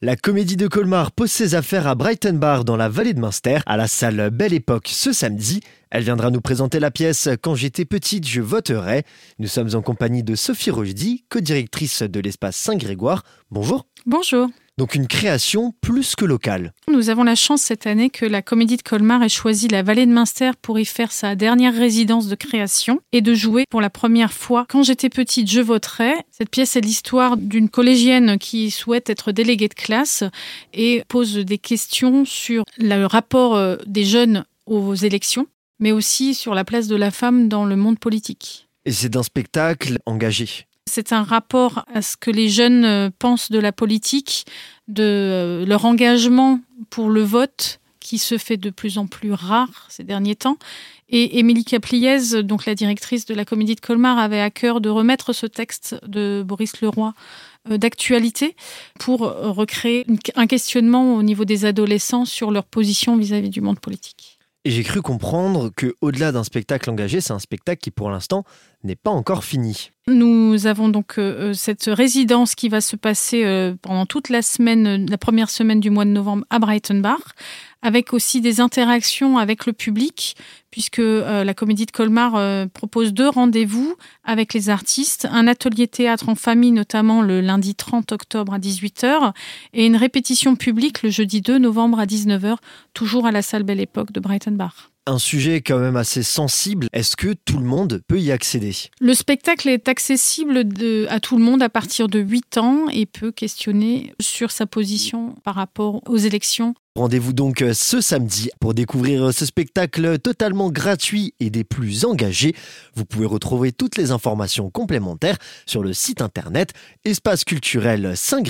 La comédie de Colmar pose ses affaires à Brighton Bar dans la vallée de Munster, à la salle Belle Époque ce samedi. Elle viendra nous présenter la pièce Quand j'étais petite, je voterai. Nous sommes en compagnie de Sophie Rochdy, co-directrice de l'espace Saint-Grégoire. Bonjour. Bonjour. Donc une création plus que locale. Nous avons la chance cette année que la Comédie de Colmar ait choisi la vallée de Münster pour y faire sa dernière résidence de création et de jouer pour la première fois Quand j'étais petite, je voterai. Cette pièce est l'histoire d'une collégienne qui souhaite être déléguée de classe et pose des questions sur le rapport euh, des jeunes aux élections, mais aussi sur la place de la femme dans le monde politique. Et c'est un spectacle engagé. C'est un rapport à ce que les jeunes euh, pensent de la politique, de euh, leur engagement pour le vote qui se fait de plus en plus rare ces derniers temps. Et Émilie Capliez, donc la directrice de la Comédie de Colmar, avait à cœur de remettre ce texte de Boris Leroy euh, d'actualité pour recréer un questionnement au niveau des adolescents sur leur position vis-à-vis du monde politique. Et j'ai cru comprendre que au-delà d'un spectacle engagé, c'est un spectacle qui pour l'instant n'est pas encore fini. Nous avons donc euh, euh, cette résidence qui va se passer euh, pendant toute la semaine, la première semaine du mois de novembre à Bar, avec aussi des interactions avec le public, puisque la Comédie de Colmar propose deux rendez-vous avec les artistes, un atelier théâtre en famille notamment le lundi 30 octobre à 18h, et une répétition publique le jeudi 2 novembre à 19h, toujours à la salle Belle Époque de Bar un sujet quand même assez sensible. Est-ce que tout le monde peut y accéder? Le spectacle est accessible à tout le monde à partir de 8 ans et peut questionner sur sa position par rapport aux élections. Rendez-vous donc euh, ce samedi pour découvrir euh, ce spectacle totalement gratuit et des plus engagés. Vous pouvez retrouver toutes les informations complémentaires sur le site internet espaceculturel saint